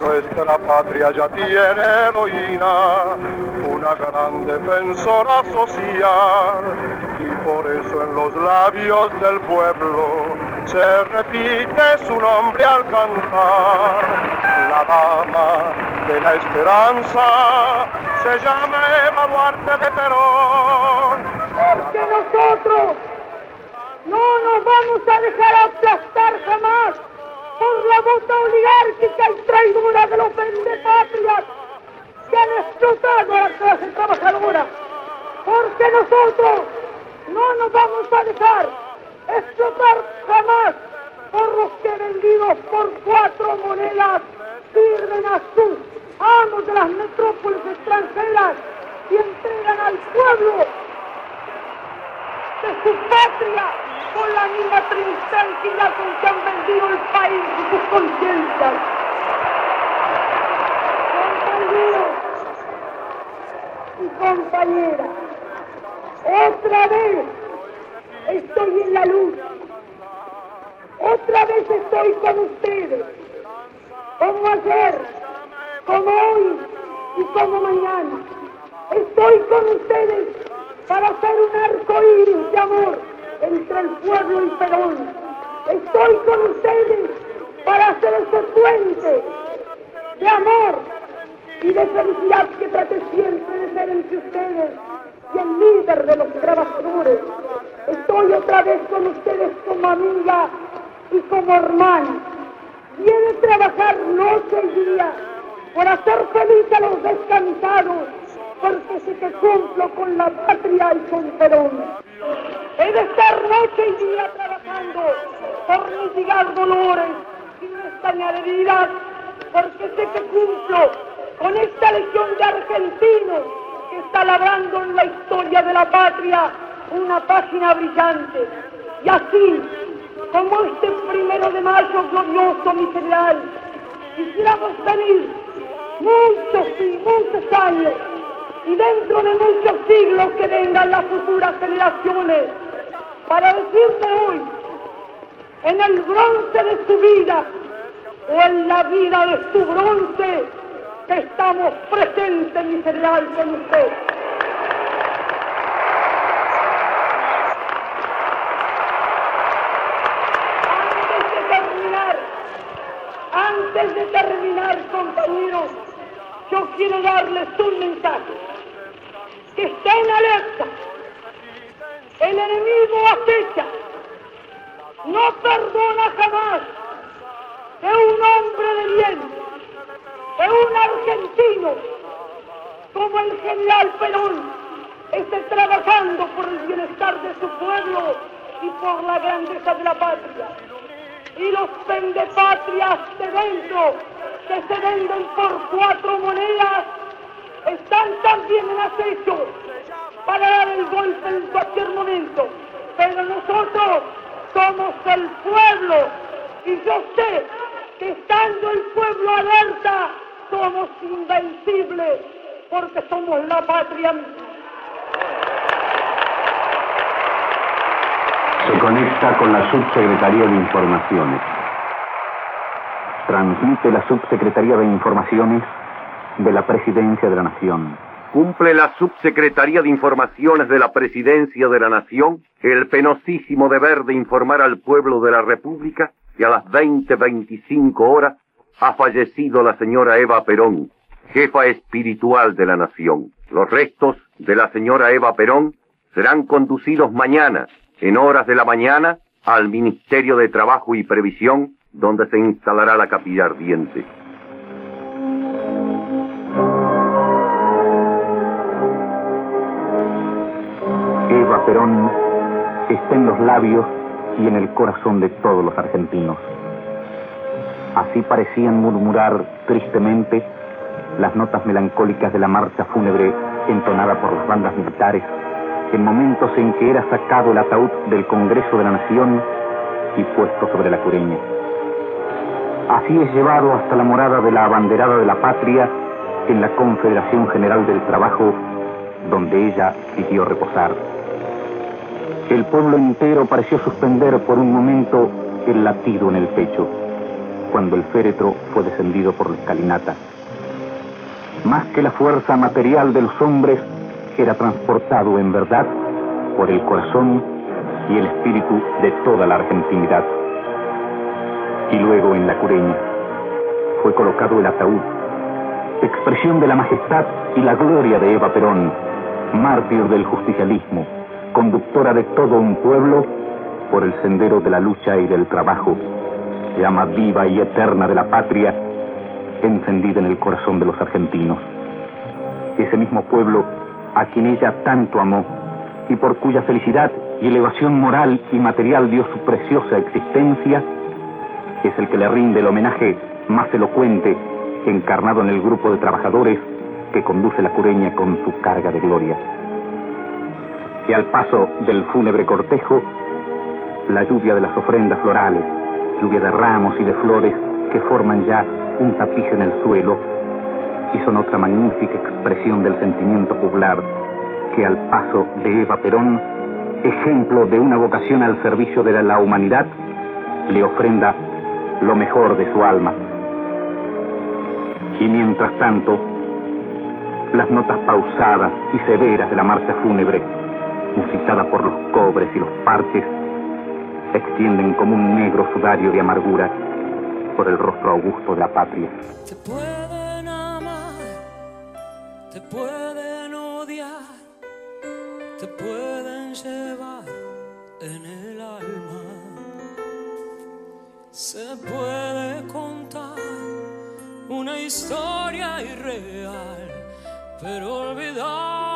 Nuestra patria ya tiene heroína, una gran defensora social, y por eso en los labios del pueblo se repite su nombre al cantar. La dama de la esperanza se llama Eva Duarte de Perón. Porque nosotros no nos vamos a dejar aplastar jamás bota oligárquica y traidora de los vendepatrias que han explotado a la clase trabajadora. Porque nosotros no nos vamos a dejar explotar jamás por los que vendidos por cuatro monedas sirven a sus amos de las metrópolis extranjeras y entregan al pueblo de su patria con la misma tranquilidad con que han vendido el país y sus conciencias. Compañeros y compañeras, otra vez estoy en la luz. Otra vez estoy con ustedes. Como ayer, como hoy y como mañana. Estoy con ustedes para hacer un arco iris de amor entre el pueblo y Perón. Estoy con ustedes para hacer ese puente de amor y de felicidad que trate siempre de ser entre ustedes y el líder de los trabajadores. Estoy otra vez con ustedes como amiga y como hermana. Viene a trabajar noche y día por hacer feliz a los descansados, porque sé que cumplo con la patria y con Perón. He de estar noche y día trabajando por mitigar dolores y no heridas, porque sé que cumplo con esta legión de argentinos que está labrando en la historia de la patria una página brillante. Y así, como este primero de mayo glorioso, mi general, quisiéramos venir muchos y muchos años y dentro de muchos siglos que vengan las futuras generaciones para decirte hoy, en el bronce de su vida o en la vida de su bronce, que estamos presentes, mi general, con usted. Antes de terminar, antes de terminar, compañeros, yo quiero darles un mensaje. Que estén alerta. El enemigo acecha. No perdona jamás. Que un hombre de bien, que un argentino. Como el general Perón. Esté trabajando por el bienestar de su pueblo y por la grandeza de la patria. Y los pendepatrias de dentro que se venden por cuatro monedas están también en acecho para dar el golpe en cualquier momento. Pero nosotros somos el pueblo y yo sé que estando el pueblo alerta somos invencibles porque somos la patria Se conecta con la Subsecretaría de Informaciones. Transmite la Subsecretaría de Informaciones de la Presidencia de la Nación. Cumple la Subsecretaría de Informaciones de la Presidencia de la Nación el penosísimo deber de informar al pueblo de la República que a las 20.25 horas ha fallecido la señora Eva Perón, jefa espiritual de la nación. Los restos de la señora Eva Perón serán conducidos mañana, en horas de la mañana, al Ministerio de Trabajo y Previsión, donde se instalará la capilla ardiente. Perón está en los labios y en el corazón de todos los argentinos. Así parecían murmurar tristemente las notas melancólicas de la marcha fúnebre entonada por las bandas militares en momentos en que era sacado el ataúd del Congreso de la Nación y puesto sobre la cureña. Así es llevado hasta la morada de la abanderada de la patria en la Confederación General del Trabajo, donde ella pidió reposar. El pueblo entero pareció suspender por un momento el latido en el pecho. cuando el féretro fue descendido por la escalinata. Más que la fuerza material de los hombres, era transportado en verdad por el corazón y el espíritu de toda la argentinidad. Y luego en la cureña fue colocado el ataúd, expresión de la majestad y la gloria de Eva Perón, mártir del justicialismo, conductora de todo un pueblo por el sendero de la lucha y del trabajo, llama viva y eterna de la patria, encendida en el corazón de los argentinos. Ese mismo pueblo a quien ella tanto amó y por cuya felicidad y elevación moral y material dio su preciosa existencia, es el que le rinde el homenaje más elocuente encarnado en el grupo de trabajadores que conduce la cureña con su carga de gloria. Y al paso del fúnebre cortejo, la lluvia de las ofrendas florales, lluvia de ramos y de flores que forman ya un tapiz en el suelo y son otra magnífica expresión del sentimiento popular que al paso de Eva Perón, ejemplo de una vocación al servicio de la humanidad, le ofrenda lo mejor de su alma. Y mientras tanto, las notas pausadas y severas de la marcha fúnebre, musicada por los cobres y los parches, extienden como un negro sudario de amargura por el rostro augusto de la patria. Te pueden amar, te pueden odiar, te pueden llevar en el alma. Se puede contar una historia irreal, pero olvidarte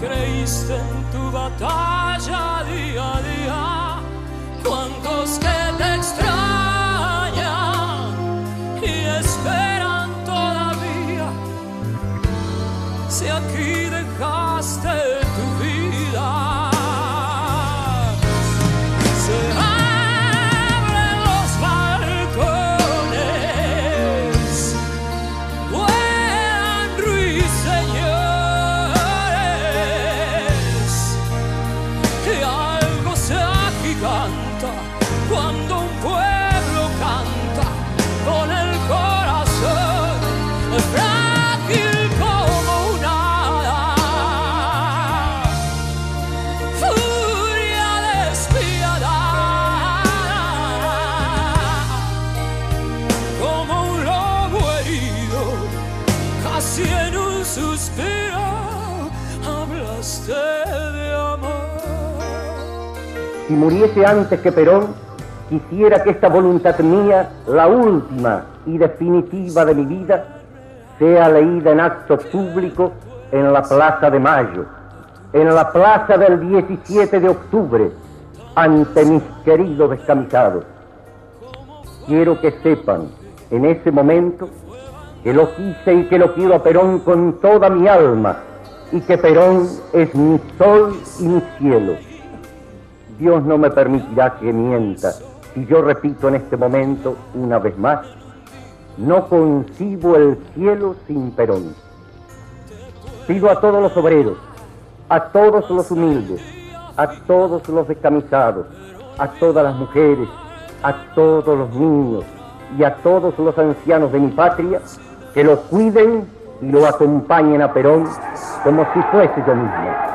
creíste en tu batalla día a día. Cuántos que te extrañan y esperan todavía. Si aquí dejaste agiganta cuando un pueblo canta con el corazón frágil como un hada. Furia despiadada como un lobo herido, casi en un suspiro, hablaste de. Si muriese antes que Perón, quisiera que esta voluntad mía, la última y definitiva de mi vida, sea leída en acto público en la Plaza de Mayo, en la plaza del 17 de octubre, ante mis queridos descamisados. Quiero que sepan en ese momento que lo quise y que lo quiero a Perón con toda mi alma y que Perón es mi sol y mi cielo. Dios no me permitirá que mienta si yo repito en este momento una vez más, no concibo el cielo sin Perón. Pido a todos los obreros, a todos los humildes, a todos los descamisados, a todas las mujeres, a todos los niños y a todos los ancianos de mi patria que lo cuiden y lo acompañen a Perón como si fuese yo mismo.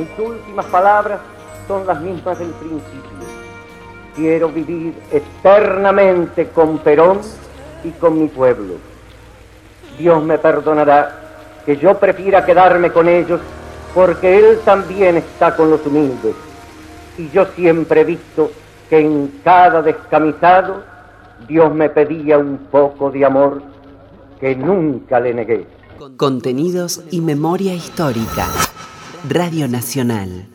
Mis últimas palabras son las mismas del principio. Quiero vivir eternamente con Perón y con mi pueblo. Dios me perdonará que yo prefiera quedarme con ellos porque Él también está con los humildes. Y yo siempre he visto que en cada descamisado Dios me pedía un poco de amor que nunca le negué. Contenidos y memoria histórica. Radio Nacional.